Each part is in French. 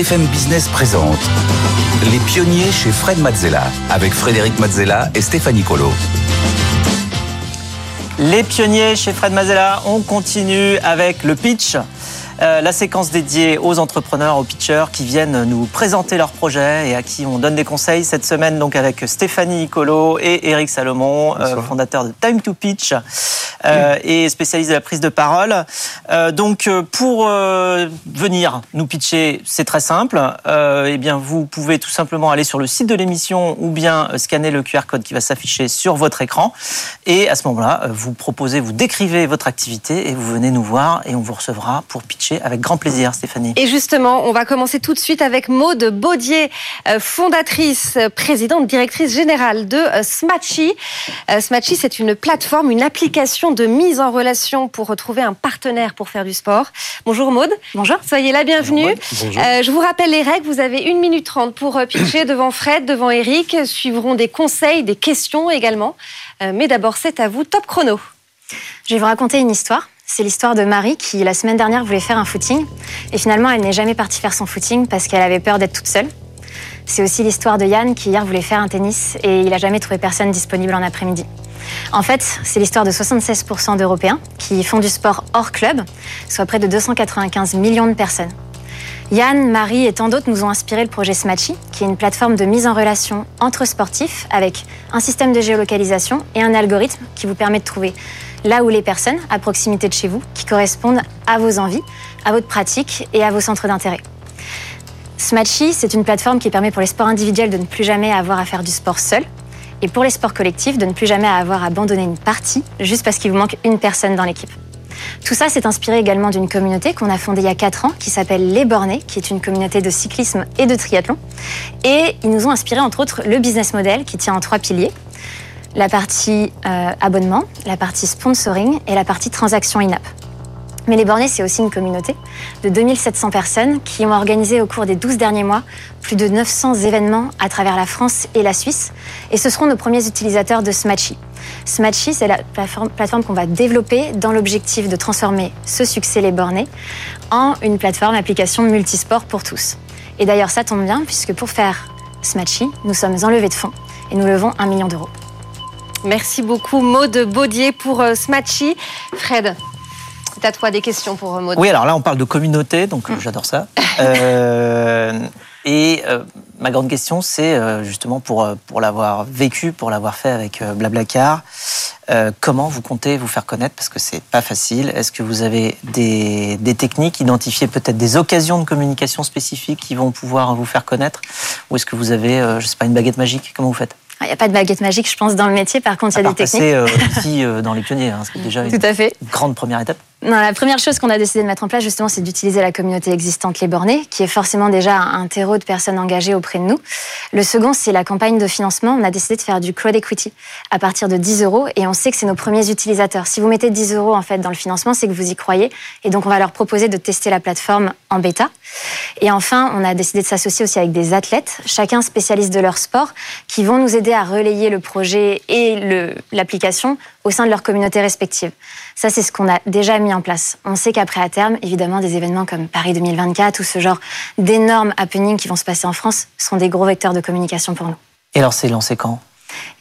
BFM Business présente Les pionniers chez Fred Mazzella avec Frédéric Mazzella et Stéphanie Colo. Les pionniers chez Fred Mazzella, on continue avec le pitch. Euh, la séquence dédiée aux entrepreneurs, aux pitchers qui viennent nous présenter leurs projets et à qui on donne des conseils cette semaine donc avec Stéphanie Nicolo et Eric Salomon, euh, fondateur de Time to Pitch euh, et spécialiste de la prise de parole. donc pour venir nous pitcher, c'est très simple. eh bien vous pouvez tout simplement aller sur le site de l'émission ou bien scanner le QR code qui va s'afficher sur votre écran et à ce moment-là vous proposez, vous décrivez votre activité et vous venez nous voir et on vous recevra pour pitcher avec grand plaisir, Stéphanie. Et justement, on va commencer tout de suite avec Maude Baudier, euh, fondatrice, euh, présidente, directrice générale de euh, Smatchy. Smatchy, c'est une plateforme, une application de mise en relation pour retrouver un partenaire pour faire du sport. Bonjour Maude. Bonjour. Soyez la bienvenue. Bonjour. je vous rappelle les règles. Vous avez une minute trente pour pitcher devant Fred, devant Eric. Suivront des conseils, des questions également. mais d'abord, c'est à vous. Top chrono. Je vais vous raconter une histoire. C'est l'histoire de Marie qui, la semaine dernière, voulait faire un footing. Et finalement, elle n'est jamais partie faire son footing parce qu'elle avait peur d'être toute seule. C'est aussi l'histoire de Yann qui, hier, voulait faire un tennis et il n'a jamais trouvé personne disponible en après-midi. En fait, c'est l'histoire de 76% d'Européens qui font du sport hors club, soit près de 295 millions de personnes. Yann, Marie et tant d'autres nous ont inspiré le projet Smatchy, qui est une plateforme de mise en relation entre sportifs avec un système de géolocalisation et un algorithme qui vous permet de trouver là où les personnes à proximité de chez vous qui correspondent à vos envies, à votre pratique et à vos centres d'intérêt. Smatchy, c'est une plateforme qui permet pour les sports individuels de ne plus jamais avoir à faire du sport seul et pour les sports collectifs de ne plus jamais avoir à abandonner une partie juste parce qu'il vous manque une personne dans l'équipe. Tout ça s'est inspiré également d'une communauté qu'on a fondée il y a 4 ans qui s'appelle Les Bornés, qui est une communauté de cyclisme et de triathlon. Et ils nous ont inspiré entre autres le business model qui tient en trois piliers la partie euh, abonnement, la partie sponsoring et la partie transaction in-app. Mais les bornés, c'est aussi une communauté de 2700 personnes qui ont organisé au cours des 12 derniers mois plus de 900 événements à travers la France et la Suisse. Et ce seront nos premiers utilisateurs de Smatchy. Smatchy, c'est la plateforme, qu'on va développer dans l'objectif de transformer ce succès les bornés en une plateforme application multisport pour tous. Et d'ailleurs, ça tombe bien puisque pour faire Smatchy, nous sommes enlevés de fonds et nous levons un million d'euros. Merci beaucoup Maude Baudier pour euh, Smatchy. Fred, c'est à toi des questions pour euh, Maude. Oui, alors là on parle de communauté, donc euh, mm. j'adore ça. et ma grande question, c'est justement pour, pour l'avoir vécu, pour l'avoir fait avec Blablacar, comment vous comptez vous faire connaître? Parce que c'est pas facile. Est-ce que vous avez des, des techniques, identifier peut-être des occasions de communication spécifiques qui vont pouvoir vous faire connaître? Ou est-ce que vous avez, je sais pas, une baguette magique? Comment vous faites? Il n'y a pas de baguette magique, je pense, dans le métier. Par contre, il y a des techniques. Euh, ici, euh, dans les pionniers, hein, c'est déjà Tout à fait. une grande première étape. Non, la première chose qu'on a décidé de mettre en place, justement, c'est d'utiliser la communauté existante Les Bornés, qui est forcément déjà un terreau de personnes engagées auprès de nous. Le second, c'est la campagne de financement. On a décidé de faire du crowd equity à partir de 10 euros et on sait que c'est nos premiers utilisateurs. Si vous mettez 10 euros, en fait, dans le financement, c'est que vous y croyez. Et donc, on va leur proposer de tester la plateforme en bêta. Et enfin, on a décidé de s'associer aussi avec des athlètes, chacun spécialiste de leur sport, qui vont nous aider à relayer le projet et l'application au sein de leur communauté respective. Ça, c'est ce qu'on a déjà mis en place. On sait qu'après, à terme, évidemment, des événements comme Paris 2024 ou ce genre d'énormes happenings qui vont se passer en France seront des gros vecteurs de communication pour nous. Et alors, c'est lancé quand?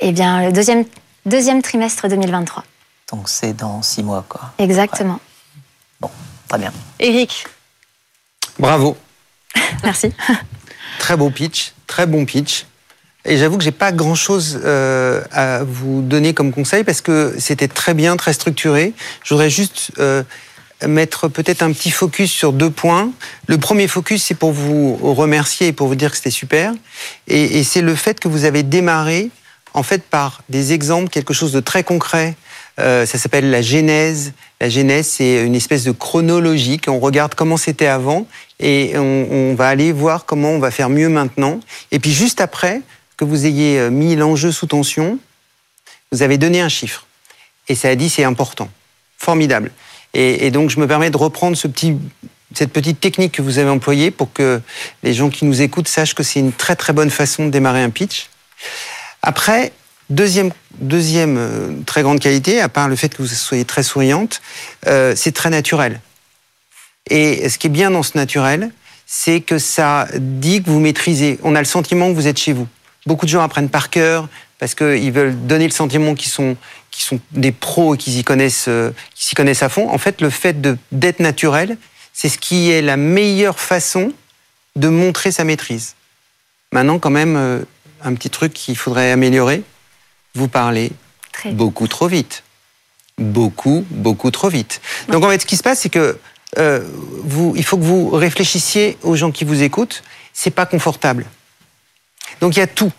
Eh bien, le deuxième, deuxième trimestre 2023. Donc, c'est dans six mois, quoi. Exactement. Bon, très bien. Eric Bravo. Merci. Très beau pitch, très bon pitch. Et j'avoue que j'ai pas grand chose euh, à vous donner comme conseil parce que c'était très bien, très structuré. Je juste euh, mettre peut-être un petit focus sur deux points. Le premier focus, c'est pour vous remercier et pour vous dire que c'était super. Et, et c'est le fait que vous avez démarré en fait par des exemples, quelque chose de très concret. Euh, ça s'appelle la genèse. La genèse, c'est une espèce de chronologie. On regarde comment c'était avant et on, on va aller voir comment on va faire mieux maintenant. Et puis juste après, que vous ayez euh, mis l'enjeu sous tension, vous avez donné un chiffre. Et ça a dit c'est important. Formidable. Et, donc je me permets de reprendre cette petite technique que vous avez employée pour que les gens qui nous écoutent sachent que c'est une très très bonne façon de démarrer un pitch. Après, deuxième, deuxième euh, très grande qualité, à part le fait que vous soyez très souriante, euh, c'est très naturel. Et ce qui est bien dans ce naturel, c'est que ça dit que vous maîtrisez. On a le sentiment que vous êtes chez vous. Beaucoup de gens apprennent par cœur parce qu'ils veulent donner le sentiment qu'ils sont, sont des pros et qu'ils y connaissent, euh, s'y connaissent à fond. En fait, le fait d'être naturel, c'est ce qui est la meilleure façon de montrer sa maîtrise. Maintenant, quand même, euh, un petit truc qu'il faudrait améliorer. Vous parlez Très beaucoup trop vite. Beaucoup, beaucoup trop vite. Donc en fait, ce qui se passe, c'est que euh, vous, il faut que vous réfléchissiez aux gens qui vous écoutent. C'est pas confortable. Donc il y a tout.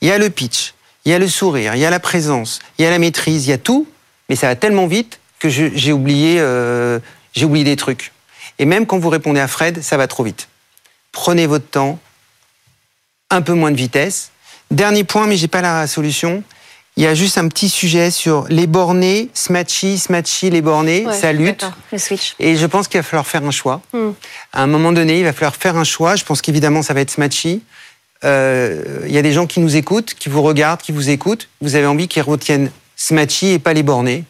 Il y a le pitch, il y a le sourire, il y a la présence, il y a la maîtrise, il y a tout. Mais ça va tellement vite que j'ai oublié, euh, j'ai oublié des trucs. Et même quand vous répondez à Fred, ça va trop vite. Prenez votre temps, un peu moins de vitesse. Dernier point, mais j'ai pas la solution. Il y a juste un petit sujet sur les bornés, Smatchy, Smatchy, les bornés, Ouais, ça lutte. Le switch. Et je pense qu'il va falloir faire un choix. Hmm. À un moment donné, il va falloir faire un choix. Je pense qu'évidemment, ça va être Smatchy. Euh, Il y a des gens qui nous écoutent, qui vous regardent, qui vous écoutent. Vous avez envie qu'ils retiennent Smatchy et pas les bornés.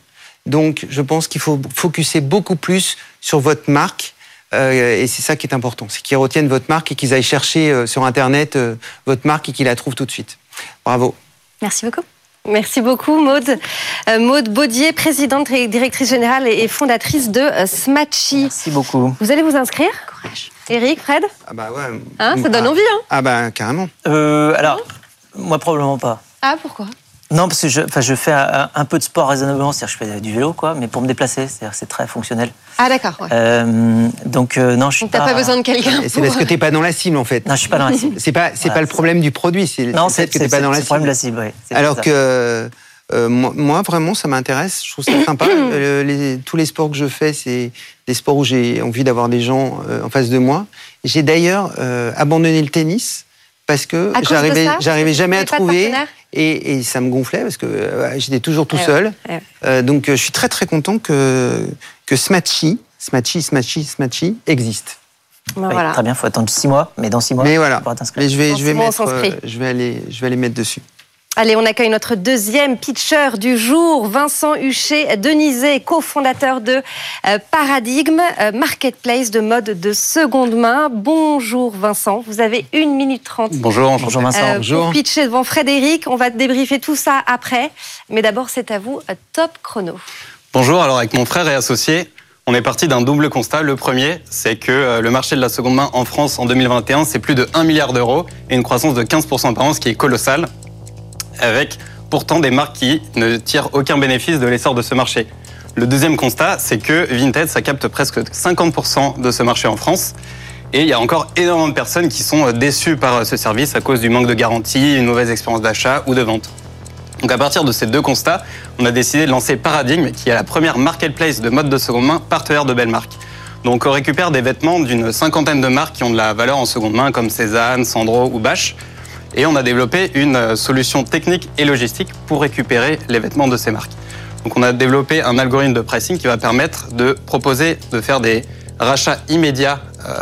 Donc, je pense qu'il faut focuser beaucoup plus sur votre marque. Euh, et c'est ça qui est important, c'est qu'ils retiennent votre marque et qu'ils aillent chercher euh, sur Internet euh, votre marque et qu'ils la trouvent tout de suite. Bravo. Merci beaucoup. Merci beaucoup, Maude. Maude Baudier, présidente et directrice générale et fondatrice de Smatchy. Merci beaucoup. Vous allez vous inscrire? Courage. Eric, Fred Ah bah ouais. Hein, ça donne Ah. envie, hein Ah bah carrément. Euh, alors, moi probablement pas. Ah, pourquoi? Non, parce que je, enfin, je fais un, un peu de sport raisonnablement, c'est-à-dire que je fais du vélo, quoi, mais pour me déplacer, c'est-à-dire que c'est très fonctionnel. Ah, d'accord. ouais. Euh, donc euh, non, je suis Donc, t'as pas besoin de quelqu'un c'est pour... parce que t'es pas dans la cible en fait. Non, je suis pas dans la cible. C'est pas, c'est Voilà, pas le problème du produit, c'est Non, c'est c'est le fait que t'es pas c'est- dans la c'est le problème de la cible. cible. C'est Alors que euh, moi, moi, vraiment, ça m'intéresse. Je trouve ça sympa. Euh, les- tous les sports que je fais, c'est des sports où j'ai envie d'avoir des gens euh, en face de moi. J'ai d'ailleurs euh, abandonné le tennis parce que j'arrivais, ça j'arrivais jamais à trouver. Et, et ça me gonflait parce que euh, j'étais toujours tout Eh ouais, seul. eh ouais. Euh, donc euh, je suis très très content que, que Smatchy, Smatchy, Smatchy, Smatchy existe. Ben, Oui, voilà. Très bien, faut attendre six mois, mais dans six mois, Mais tu voilà. pourras t'inscrire. Mais je vais, Dans je vais six mois, on mettre, s'inscrit. euh, je vais aller, je vais aller mettre dessus. Allez, on accueille notre deuxième pitcher du jour, Vincent Huchet Denizé, cofondateur de euh, Paradigme, euh, marketplace de mode de seconde main. Bonjour Vincent, vous avez une minute trente. Bonjour, enchanté. Bonjour Vincent. Euh, bonjour. Pour pitcher devant Frédéric, on va débriefer tout ça après. Mais d'abord, c'est à vous, top chrono. Bonjour, alors avec mon frère et associé, on est parti d'un double constat. Le premier, c'est que le marché de la seconde main en France en 2021, c'est plus de 1 milliard d'euros et une croissance de 15% par an, ce qui est colossal, avec pourtant des marques qui ne tirent aucun bénéfice de l'essor de ce marché. Le deuxième constat, c'est que Vinted, ça capte presque 50% de ce marché en France. Et il y a encore énormément de personnes qui sont euh, déçues par euh, ce service à cause du manque de garantie, une mauvaise expérience d'achat ou de vente. Donc à partir de ces deux constats, on a décidé de lancer Paradigme, qui est la première marketplace de mode de seconde main partenaire de belles marques. Donc on récupère des vêtements d'une cinquantaine de marques qui ont de la valeur en seconde main, comme Cézanne, Sandro ou Bache. Et on a développé une euh, solution technique et logistique pour récupérer les vêtements de ces marques. Donc on a développé un algorithme de pricing qui va permettre de proposer de faire des rachats immédiats euh,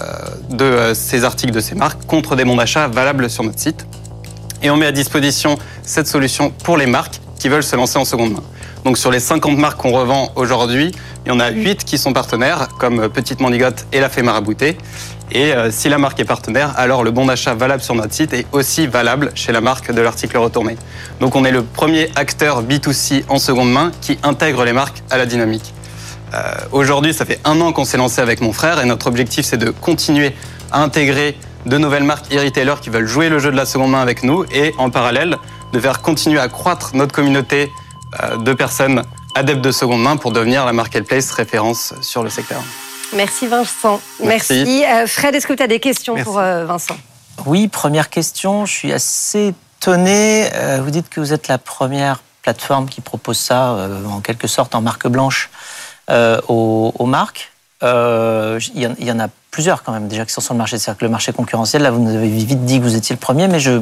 de euh, ces articles de ces marques contre des bons d'achat valables sur notre site. Et on met à disposition cette solution pour les marques qui veulent se lancer en seconde main. Donc sur les 50 marques qu'on revend aujourd'hui, il y en a 8 qui sont partenaires, comme euh, Petite Mandigote et La Fée Marabouté. Et euh, si la marque est partenaire, alors le bon d'achat valable sur notre site est aussi valable chez la marque de l'article retourné. Donc on est le premier acteur B2C en seconde main qui intègre les marques à la dynamique. Euh, Aujourd'hui, ça fait un an qu'on s'est lancé avec mon frère et notre objectif, c'est de continuer à intégrer de nouvelles marques e-retailers qui veulent jouer le jeu de la seconde main avec nous et en parallèle de faire continuer à croître notre communauté de personnes adeptes de seconde main pour devenir la marketplace référence sur le secteur. Merci Vincent. Merci. Merci. Euh, Fred, est-ce que tu as des questions Merci. pour euh, Vincent? Oui, première question. Je suis assez étonné. Euh, Vous dites que vous êtes la première plateforme qui propose ça, en quelque sorte, en marque blanche aux, aux marques. Il y, en- il y en a plusieurs quand même déjà qui sont sur le marché. C'est-à-dire que le marché concurrentiel, là, vous nous avez vite dit que vous étiez le premier, mais je,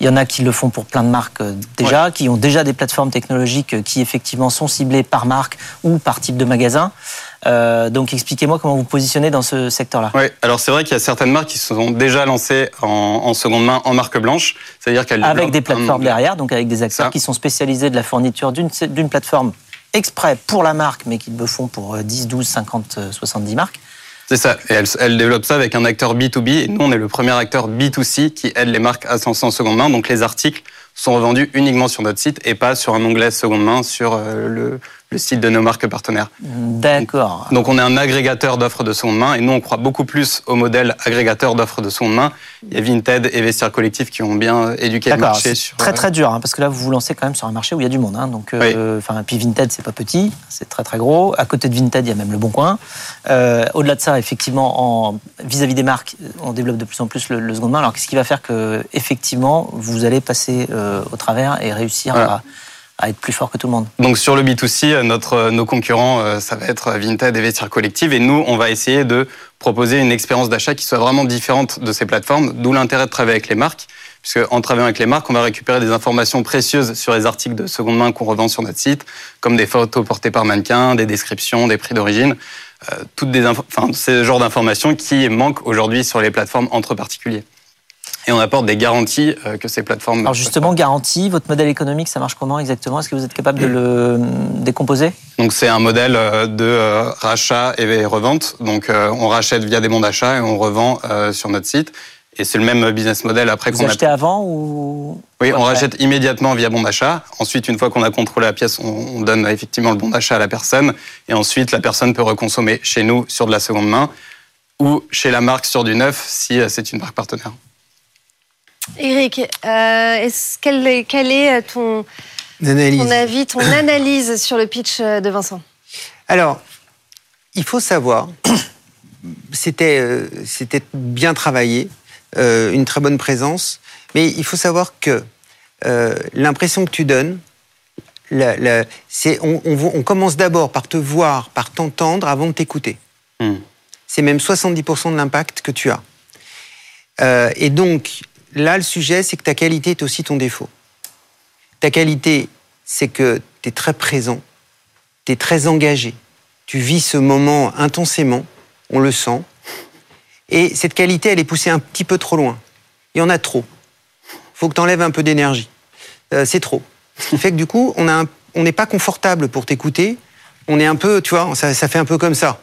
il y en a qui le font pour plein de marques euh, déjà, qui ont déjà des plateformes technologiques euh, qui effectivement sont ciblées par marque ou par type de magasin. Euh, donc expliquez-moi comment vous positionnez dans ce secteur-là. Oui, alors c'est vrai qu'il y a certaines marques qui se sont déjà lancées en, en seconde main en marque blanche, c'est-à-dire qu'elles Avec des plateformes derrière, donc avec des acteurs Ça. qui sont spécialisés de la fourniture d'une plateforme exprès pour la marque, mais qui le font pour euh, 10, 12, 50, euh, 70 marques. C'est ça. Et elle, elle, développe ça avec un acteur B2B. Et nous, on est le premier acteur B2C qui aide les marques à se lancer en seconde main. Donc, les articles sont revendus uniquement sur notre site et pas sur un onglet seconde main sur euh, le, le site de nos marques partenaires. D'accord. Donc on est un agrégateur d'offres de seconde main et nous on croit beaucoup plus au modèle agrégateur d'offres de seconde main. Il y a Vinted et Vestiaire Collectif qui ont bien éduqué le marché. C'est très très dur hein, parce que là vous vous lancez quand même sur un marché où il y a du monde. Hein, donc, euh, enfin, puis Vinted c'est pas petit, c'est très très gros. À côté de Vinted il y a même le Bon Coin. Euh, Au-delà de ça, effectivement, vis-à-vis des marques, on développe de plus en plus le, le seconde main. Alors qu'est-ce qui va faire que effectivement vous allez passer euh, au travers et réussir voilà. à à être plus fort que tout le monde. Donc sur le B2C, notre, nos concurrents, euh, ça va être Vinted et Vestiaire Collective. Et nous, on va essayer de proposer une expérience d'achat qui soit vraiment différente de ces plateformes, d'où l'intérêt de travailler avec les marques. Puisque en travaillant avec les marques, on va récupérer des informations précieuses sur les articles de seconde main qu'on revend sur notre site, comme des photos portées par mannequin, des descriptions, des prix d'origine, euh, toutes des enfin, ce genre d'informations qui manquent aujourd'hui sur les plateformes entre particuliers et on apporte des garanties euh, que ces plateformes. Alors justement, garantie, votre modèle économique, ça marche comment exactement? Est-ce que vous êtes capable de le décomposer? Donc c'est un modèle euh, de euh, rachat et revente. Donc on rachète via des bons d'achat et on revend sur notre site. Et c'est le même business model après qu'on a. achetez avant ou Oui, on rachète immédiatement via bon d'achat. Ensuite, une fois qu'on a contrôlé la pièce, on donne effectivement le bon d'achat à la personne. Et ensuite, la personne peut reconsommer chez nous sur de la seconde main ou chez la marque sur du neuf si c'est une marque partenaire. Eric, euh, quel, est, quel est ton, ton, avis, ton analyse sur le pitch de Vincent? Alors, il faut savoir, c'était euh, bien travaillé, euh, une très bonne présence, mais il faut savoir que euh, l'impression que tu donnes, la, la, on, on, on, commence d'abord par te voir, par t'entendre avant de t'écouter. Mm. C'est même 70% de l'impact que tu as. Euh, et donc, là, le sujet, c'est que ta qualité est aussi ton défaut. Ta qualité, c'est que tu es très présent, tu es très engagé, tu vis ce moment intensément, on le sent, et cette qualité, elle est poussée un petit peu trop loin. Il y en a trop. faut que tu enlèves un peu d'énergie. Euh, c'est trop. Ce qui fait que du coup, on n'est pas confortable pour t'écouter, on est un peu, tu vois, ça fait un peu comme ça.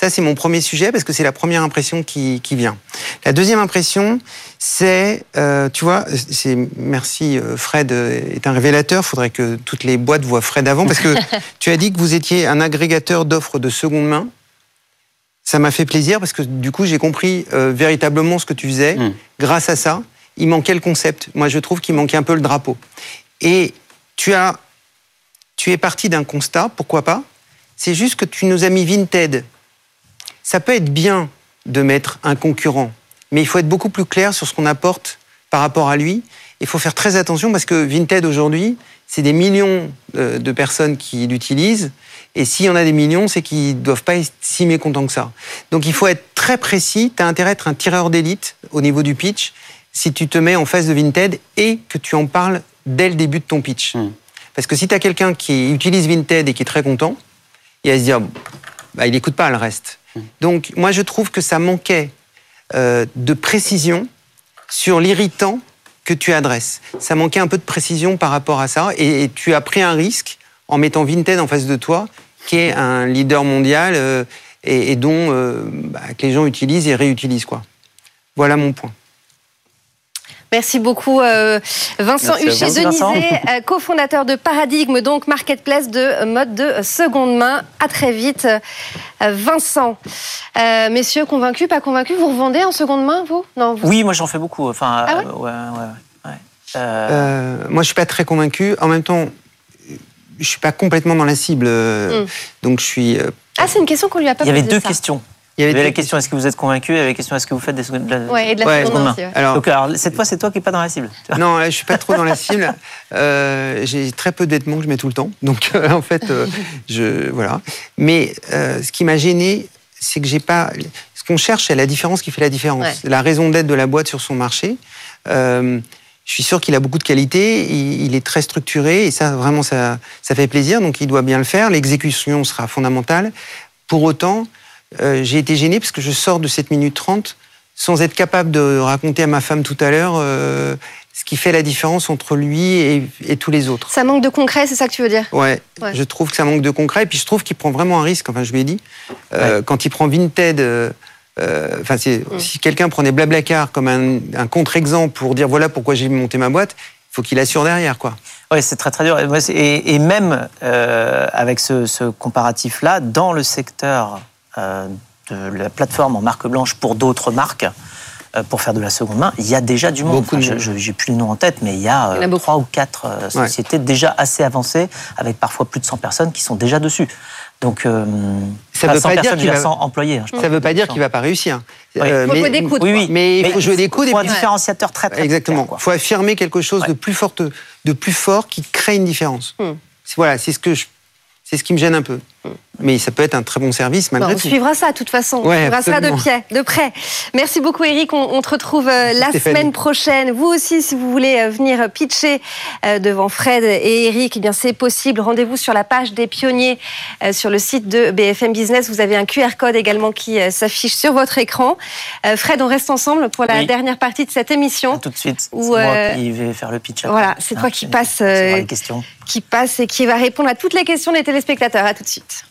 Ça, c'est mon premier sujet parce que c'est la première impression qui, qui, vient. La deuxième impression, c'est, euh, tu vois, c'est merci euh, Fred est un révélateur. Il faudrait que toutes les boîtes voient Fred avant parce que tu as dit que vous étiez un agrégateur d'offres de seconde main. Ça m'a fait plaisir parce que du coup, j'ai compris euh, véritablement ce que tu faisais. Mm. Grâce à ça, il manquait le concept. Moi, je trouve qu'il manquait un peu le drapeau. Et tu as, tu es parti d'un constat. Pourquoi pas? C'est juste que tu nous as mis Vinted ça peut être bien de mettre un concurrent, mais il faut être beaucoup plus clair sur ce qu'on apporte par rapport à lui. Il faut faire très attention parce que Vinted aujourd'hui, c'est des millions euh, de personnes qui l'utilisent. Et s'il y en a des millions, c'est qu'ils ne doivent pas être si mécontents que ça. Donc il faut être très précis. Tu as intérêt à être un tireur d'élite au niveau du pitch si tu te mets en face de Vinted et que tu en parles dès le début de ton pitch. Mmh. Parce que si tu as quelqu'un qui utilise Vinted et qui est très content, il va se dire, bah, il n'écoute pas le reste. Donc moi je trouve que ça manquait euh, de précision sur l'irritant que tu adresses. Ça manquait un peu de précision par rapport à ça et, tu as pris un risque en mettant Vinted en face de toi, qui est un leader mondial euh, et, et, dont euh, bah, que les gens utilisent et réutilisent quoi. Voilà mon point. Merci beaucoup euh, Vincent Huchet-Denizé, euh, cofondateur de Paradigme, donc marketplace de mode de seconde main. À très vite euh, Vincent. messieurs, convaincus, pas convaincus Vous revendez en seconde main, vous? Non. Oui, moi j'en fais beaucoup. Enfin, ah ouais? ouais, ouais, ouais. moi je suis pas très convaincu. En même temps, je suis pas complètement dans la cible. Mm. Donc je suis... ah, c'est une question qu'on lui a pas posée. Il y avait deux ça. questions. Il y avait la question est-ce que vous êtes convaincu Il y avait la question est-ce que vous faites des secondes de la, ouais, et de la ouais, seconde ouais. alors, Donc, alors, cette fois, c'est toi qui n'es pas dans la cible. Non, je suis pas trop dans la cible. Euh, J'ai très peu d'aides que je mets tout le temps. Donc, euh, en fait, euh, je voilà. Mais euh, ce qui m'a gêné, c'est que j'ai pas. Ce qu'on cherche, c'est la différence qui fait la différence. La raison d'être de la boîte sur son marché. Euh, je suis sûr qu'il a beaucoup de qualités, il, il, est très structuré et ça, vraiment, ça, ça fait plaisir. Donc, il doit bien le faire. L'exécution sera fondamentale. Pour autant, euh, j'ai été gêné parce que je sors de 7 minutes 30 sans être capable de raconter à ma femme tout à l'heure euh, ce qui fait la différence entre lui et, et tous les autres. Ça manque de concret, c'est ça que tu veux dire? Ouais, Ouais. je trouve que ça manque de concret. Et puis je trouve qu'il prend vraiment un risque. Enfin, je lui ai dit, euh, Ouais. quand il prend Vinted, euh, euh, enfin, Mm. si quelqu'un prenait Blablacar comme un, un contre-exemple pour dire voilà pourquoi j'ai monté ma boîte, il faut qu'il assure derrière, quoi. Oui, c'est très très dur. Et, même euh, avec ce, ce comparatif-là, dans le secteur euh, de la plateforme en marque blanche pour d'autres marques, euh, pour faire de la seconde main, il y a déjà du monde. Beaucoup de je- J'ai plus le nom en tête, mais il y a, Il euh, trois ou quatre euh, sociétés déjà assez avancées, avec parfois plus de 100 personnes qui sont déjà dessus. Donc, euh, Ça pas veut 100 pas dire qu'il va- 100 employés. hein, Ça ne veut pas dire qu'il va pas réussir. Oui. Euh, Faut jouer des coudes, Oui, oui. Mais il faut jouer des coudes Il et faut un différenciateur très très Exactement. Il faut affirmer quelque chose de plus forte, de plus fort qui crée une différence. Hmm. Voilà, c'est ce que je, c'est ce qui me gêne un peu. Mais ça peut être un très bon service Bon, malgré on tout. suivra ça de toute façon. Ouais, on suivra ça de, pied, de près. Merci beaucoup Eric. On, on te retrouve euh, la Stéphanie. semaine prochaine. Vous aussi, si vous voulez euh, venir pitcher euh, devant Fred et Eric, eh bien c'est possible. Rendez-vous sur la page des pionniers sur le site de BFM Business. Vous avez un QR code également qui s'affiche sur votre écran. Fred, on reste ensemble pour la Oui. dernière partie de cette émission. À Tout de suite. C'est Ou, moi euh, qui vais faire le pitch. après. voilà, c'est toi Hein, qui vais euh, recevoir les questions. qui passe et qui va répondre à toutes les questions des téléspectateurs. À tout de suite.